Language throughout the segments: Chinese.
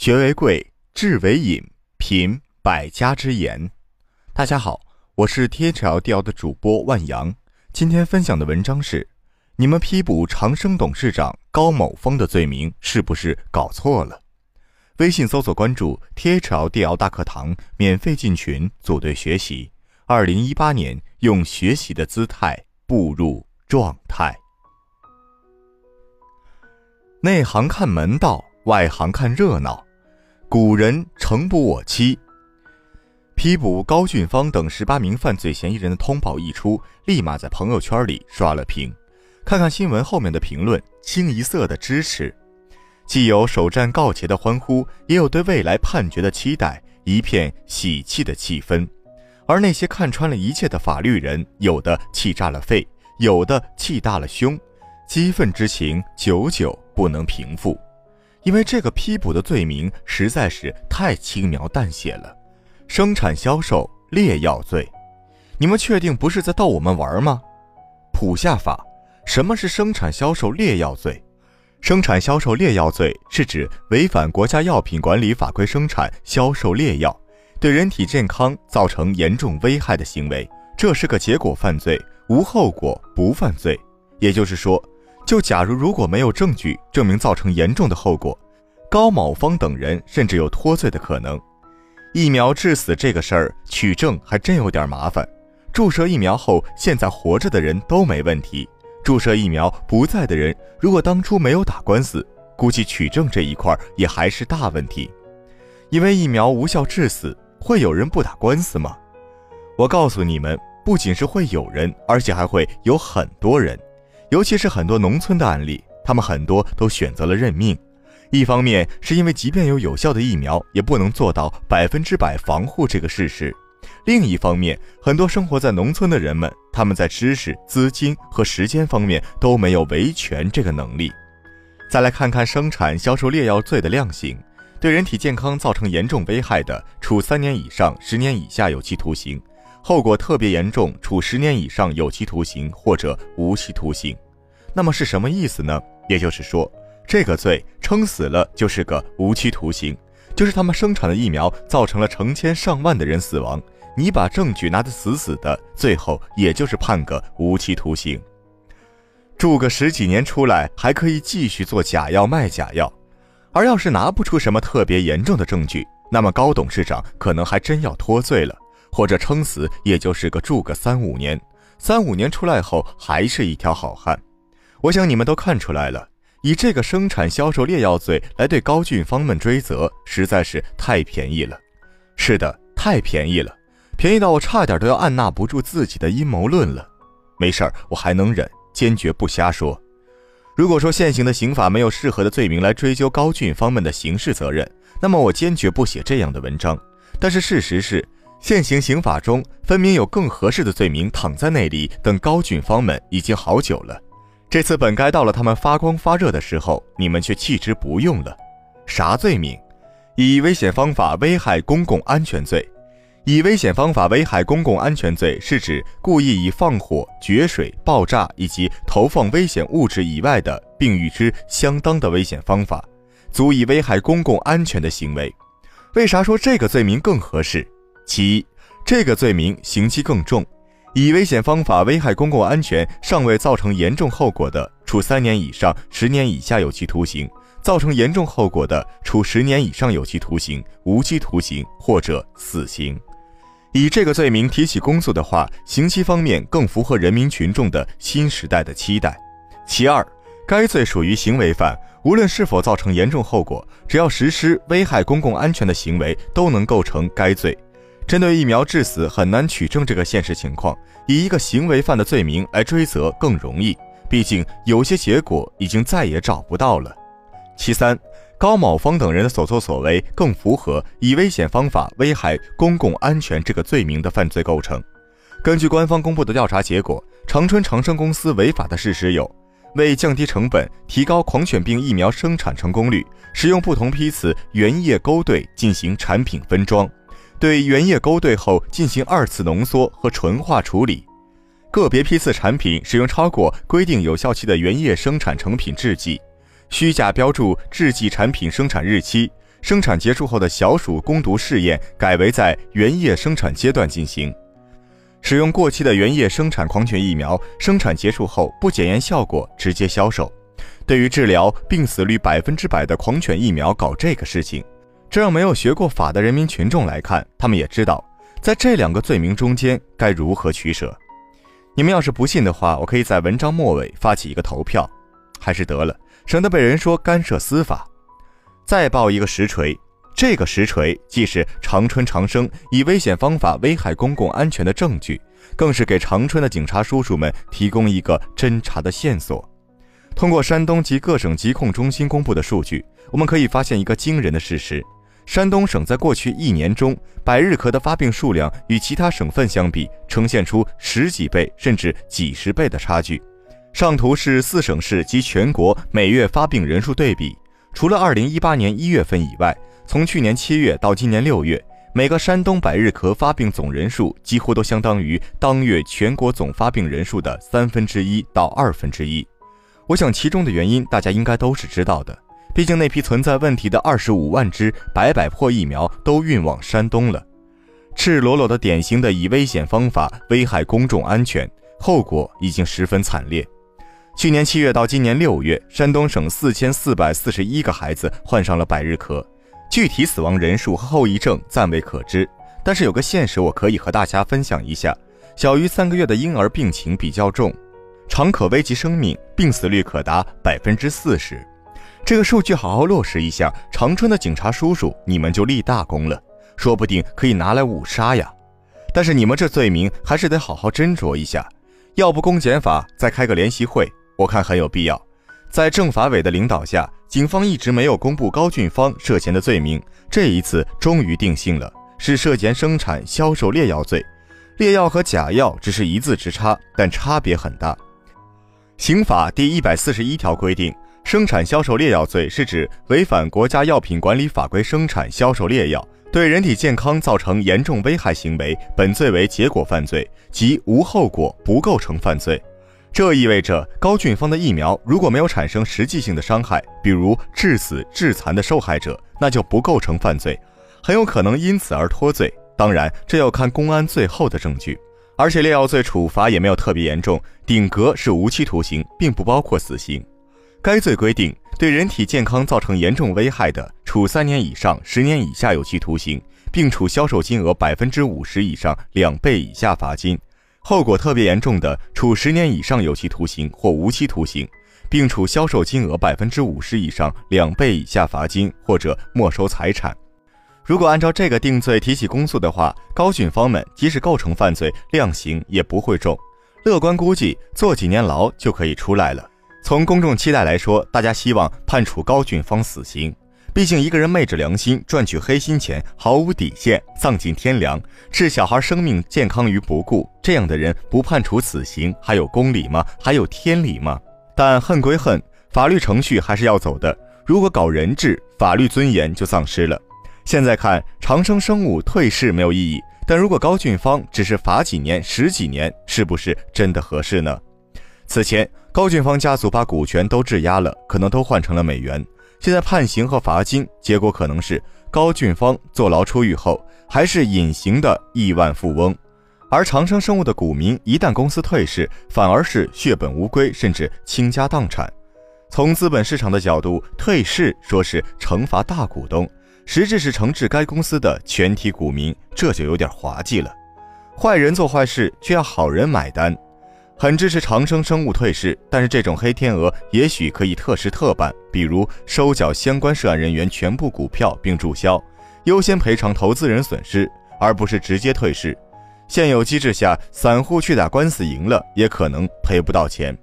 学为贵，智为引，品百家之言。大家好，我是 T H L D L 的主播万阳。今天分享的文章是：你们批捕长生董事长高某峰的罪名是不是搞错了？微信搜索关注 THL 大课堂，免费进群组队学习。二零一八年，用学习的姿态步入状态。内行看门道，外行看热闹。古人诚不我欺。批捕高俊芳等十八名犯罪嫌疑人的通报一出，立马在朋友圈里刷了屏。看看新闻后面的评论，清一色的支持，既有首战告捷的欢呼，也有对未来判决的期待，一片喜气的气氛。而那些看穿了一切的法律人，有的气炸了肺，有的气大了胸，激愤之情久久。不能平复，因为这个批捕的罪名实在是太轻描淡写了。生产销售劣药罪，你们确定不是在逗我们玩吗？普下法，什么是生产销售劣药罪？生产销售劣药罪是指违反国家药品管理法规生产销售劣药，对人体健康造成严重危害的行为，这是个结果犯罪，无后果不犯罪。也就是说。就假如如果没有证据证明造成严重的后果，高某峰等人甚至有脱罪的可能。疫苗致死这个事儿取证还真有点麻烦。注射疫苗后现在活着的人都没问题，注射疫苗不在的人如果当初没有打官司，估计取证这一块也还是大问题。因为疫苗无效致死，会有人不打官司吗？我告诉你们，不仅是会有人，而且还会有很多人。尤其是很多农村的案例，他们很多都选择了认命。一方面是因为即便有有效的疫苗，也不能做到百分之百防护这个事实；另一方面，很多生活在农村的人们，他们在知识、资金和时间方面都没有维权这个能力。再来看看生产销售劣药罪的量刑：对人体健康造成严重危害的，处三年以上十年以下有期徒刑。后果特别严重，处十年以上有期徒刑或者无期徒刑。那么是什么意思呢？也就是说，这个罪撑死了就是个无期徒刑，就是他们生产的疫苗造成了成千上万的人死亡，你把证据拿得死死的，最后也就是判个无期徒刑，住个十几年出来还可以继续做假药卖假药。而要是拿不出什么特别严重的证据，那么高董事长可能还真要脱罪了。或者撑死，也就是个住个三五年，三五年出来后还是一条好汉。我想你们都看出来了，以这个生产销售劣药罪来对高俊芳们追责，实在是太便宜了。是的，太便宜了，便宜到我差点都要按捺不住自己的阴谋论了。没事儿，我还能忍，坚决不瞎说。如果说现行的刑法没有适合的罪名来追究高俊芳们的刑事责任，那么我坚决不写这样的文章。但是事实是。现行刑法中分明有更合适的罪名躺在那里等高俊芳们已经好久了，这次本该到了他们发光发热的时候，你们却弃之不用了。啥罪名？以危险方法危害公共安全罪。以危险方法危害公共安全罪是指故意以放火、决水、爆炸以及投放危险物质以外的，并与之相当的危险方法，足以危害公共安全的行为。为啥说这个罪名更合适？其一，这个罪名刑期更重，以危险方法危害公共安全尚未造成严重后果的，处三年以上十年以下有期徒刑；造成严重后果的，处十年以上有期徒刑、无期徒刑或者死刑。以这个罪名提起公诉的话，刑期方面更符合人民群众的新时代的期待。其二，该罪属于行为犯，无论是否造成严重后果，只要实施危害公共安全的行为，都能构成该罪。针对疫苗致死很难取证这个现实情况，以一个行为犯的罪名来追责更容易。毕竟有些结果已经再也找不到了。其三，高某峰等人的所作所为更符合以危险方法危害公共安全这个罪名的犯罪构成。根据官方公布的调查结果，长春长生公司违法的事实有：为降低成本、提高狂犬病疫苗生产成功率，使用不同批次原液勾兑进行产品分装。对原液勾兑后进行二次浓缩和纯化处理，个别批次产品使用超过规定有效期的原液生产成品制剂，虚假标注制剂产品生产日期，生产结束后的小鼠攻毒试验改为在原液生产阶段进行。使用过期的原液生产狂犬疫苗，生产结束后不检验效果直接销售。对于治疗病死率百分之百的狂犬疫苗搞这个事情，这让没有学过法的人民群众来看，他们也知道，在这两个罪名中间该如何取舍。你们要是不信的话，我可以在文章末尾发起一个投票，还是得了，省得被人说干涉司法。再报一个实锤，这个实锤既是长春长生以危险方法危害公共安全的证据，更是给长春的警察叔叔们提供一个侦查的线索。通过山东及各省疾控中心公布的数据，我们可以发现一个惊人的事实。山东省在过去一年中，百日咳的发病数量与其他省份相比，呈现出十几倍甚至几十倍的差距。上图是四省市及全国每月发病人数对比。除了2018年1月份以外，从去年7月到今年6月，每个山东百日咳发病总人数几乎都相当于当月全国总发病人数的三分之一到二分之一。我想其中的原因大家应该都是知道的。毕竟那批存在问题的二十五万只百百破疫苗都运往山东了，赤裸裸的、典型的以危险方法危害公众安全，后果已经十分惨烈。去年七月到今年六月，山东省四千四百四十一个孩子患上了百日咳，具体死亡人数和后遗症暂未可知。但是有个现实我可以和大家分享一下：小于三个月的婴儿病情比较重，常可危及生命，病死率可达百分之四十。这个数据好好落实一下，长春的警察叔叔，你们就立大功了，说不定可以拿来五杀呀。但是你们这罪名还是得好好斟酌一下，要不公检法再开个联席会，我看很有必要。在政法委的领导下，警方一直没有公布高俊芳涉嫌的罪名，这一次终于定性了，是涉嫌生产销售劣药罪。劣药和假药只是一字之差，但差别很大。刑法第一百四十一条规定。生产销售劣药罪是指违反国家药品管理法规生产销售劣药，对人体健康造成严重危害行为，本罪为结果犯罪，即无后果不构成犯罪。这意味着高俊芳的疫苗如果没有产生实际性的伤害，比如致死、致残的受害者，那就不构成犯罪，很有可能因此而脱罪。当然，这要看公安最后的证据。而且劣药罪处罚也没有特别严重，顶格是无期徒刑，并不包括死刑。该罪规定，对人体健康造成严重危害的，处三年以上十年以下有期徒刑，并处销售金额百分之五十以上两倍以下罚金；后果特别严重的，处十年以上有期徒刑或无期徒刑，并处销售金额百分之五十以上两倍以下罚金或者没收财产。如果按照这个定罪提起公诉的话，高俊芳们即使构成犯罪，量刑也不会重，乐观估计坐几年牢就可以出来了。从公众期待来说，大家希望判处高俊芳死刑。毕竟一个人昧着良心赚取黑心钱，毫无底线，丧尽天良，置小孩生命健康于不顾，这样的人不判处死刑，还有公理吗？还有天理吗？但恨归恨，法律程序还是要走的。如果搞人质，法律尊严就丧失了。现在看长生生物退市没有意义，但如果高俊芳只是罚几年、十几年，是不是真的合适呢？此前。高俊芳家族把股权都质押了，可能都换成了美元。现在判刑和罚金，结果可能是高俊芳坐牢出狱后还是隐形的亿万富翁，而长生生物的股民一旦公司退市，反而是血本无归，甚至倾家荡产。从资本市场的角度，退市说是惩罚大股东，实质是惩治该公司的全体股民，这就有点滑稽了。坏人做坏事，却要好人买单。很支持长生生物退市，但是这种黑天鹅也许可以特事特办，比如收缴相关涉案人员全部股票并注销，优先赔偿投资人损失，而不是直接退市。现有机制下，散户去打官司赢了，也可能赔不到钱。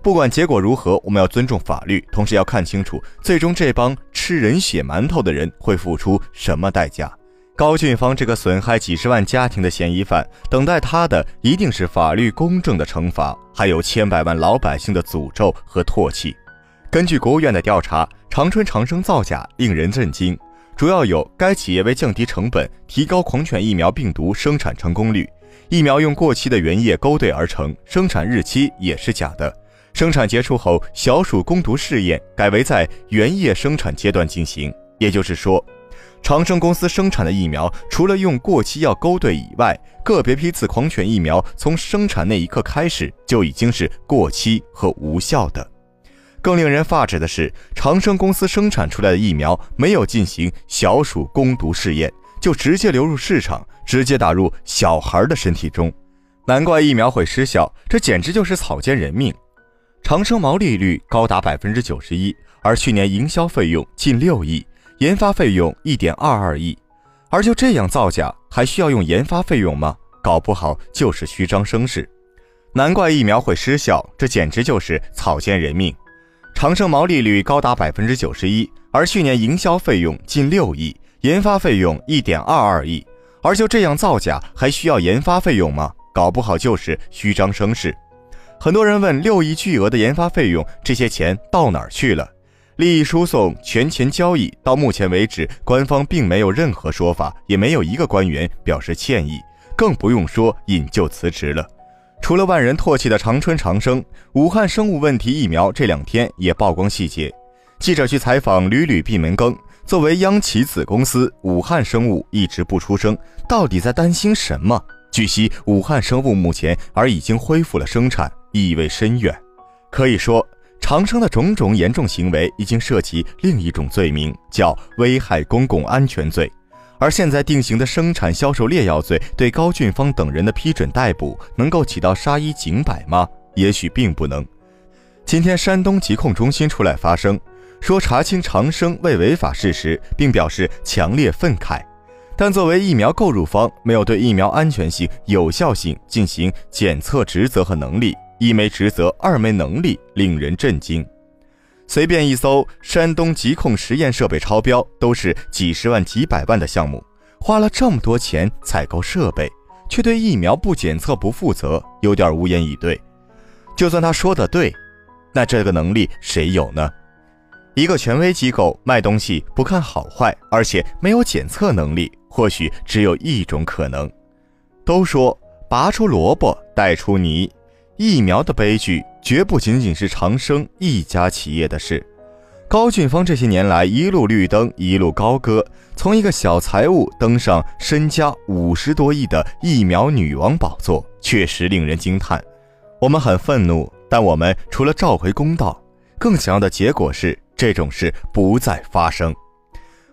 不管结果如何，我们要尊重法律，同时要看清楚，最终这帮吃人血馒头的人会付出什么代价。高俊芳这个损害几十万家庭的嫌疑犯，等待他的一定是法律公正的惩罚，还有千百万老百姓的诅咒和唾弃。根据国务院的调查，长春长生造假令人震惊，主要有该企业为降低成本，提高狂犬疫苗病毒生产成功率，疫苗用过期的原液勾兑而成，生产日期也是假的，生产结束后小鼠攻毒试验改为在原液生产阶段进行。也就是说，长生公司生产的疫苗除了用过期药勾兑以外，个别批次狂犬疫苗从生产那一刻开始就已经是过期和无效的。更令人发指的是，长生公司生产出来的疫苗没有进行小鼠攻毒试验，就直接流入市场，直接打入小孩的身体中。难怪疫苗会失效，这简直就是草菅人命。长生毛利率高达百分之九十一，而去年营销费用近六亿，研发费用一点二二亿，而就这样造假，还需要用研发费用吗？搞不好就是虚张声势。难怪疫苗会失效，这简直就是草菅人命。长生毛利率高达百分之九十一，而去年营销费用近六亿，研发费用一点二二亿，而就这样造假，还需要研发费用吗？搞不好就是虚张声势。很多人问：六亿巨额的研发费用，这些钱到哪儿去了？利益输送、权钱交易，到目前为止，官方并没有任何说法，也没有一个官员表示歉意，更不用说引咎辞职了。除了万人唾弃的长春长生，武汉生物问题疫苗这两天也曝光细节。记者去采访，屡屡闭门羹。作为央企子公司，武汉生物一直不出声，到底在担心什么？据悉，武汉生物目前而已经恢复了生产，意味深远。可以说，长生的种种严重行为已经涉及另一种罪名，叫危害公共安全罪。而现在定刑的生产销售劣药罪，对高俊芳等人的批准逮捕，能够起到杀一儆百吗？也许并不能。今天，山东疾控中心出来发声，说查清长生未违法事实，并表示强烈愤慨。但作为疫苗购入方，没有对疫苗安全性、有效性进行检测职责和能力，一没职责，二没能力，令人震惊。随便一搜，山东疾控实验设备超标，都是几十万、几百万的项目，花了这么多钱采购设备，却对疫苗不检测不负责，有点无言以对。就算他说的对，那这个能力谁有呢？一个权威机构卖东西不看好坏，而且没有检测能力，或许只有一种可能。都说拔出萝卜带出泥。疫苗的悲剧绝不仅仅是长生一家企业的事。高俊芳这些年来一路绿灯，一路高歌，从一个小财务登上身家五十多亿的疫苗女王宝座，确实令人惊叹。我们很愤怒，但我们除了召回公道，更想要的结果是这种事不再发生。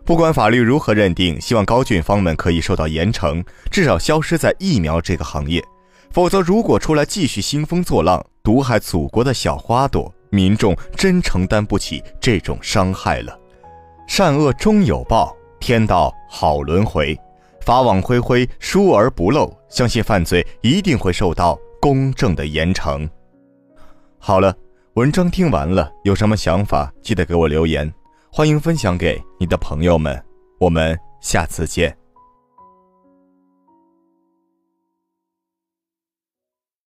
不管法律如何认定，希望高俊芳们可以受到严惩，至少消失在疫苗这个行业。否则，如果出来继续兴风作浪、毒害祖国的小花朵，民众真承担不起这种伤害了。善恶终有报，天道好轮回，法网恢恢，疏而不漏。相信犯罪一定会受到公正的严惩。好了，文章听完了，有什么想法记得给我留言，欢迎分享给你的朋友们。我们下次见。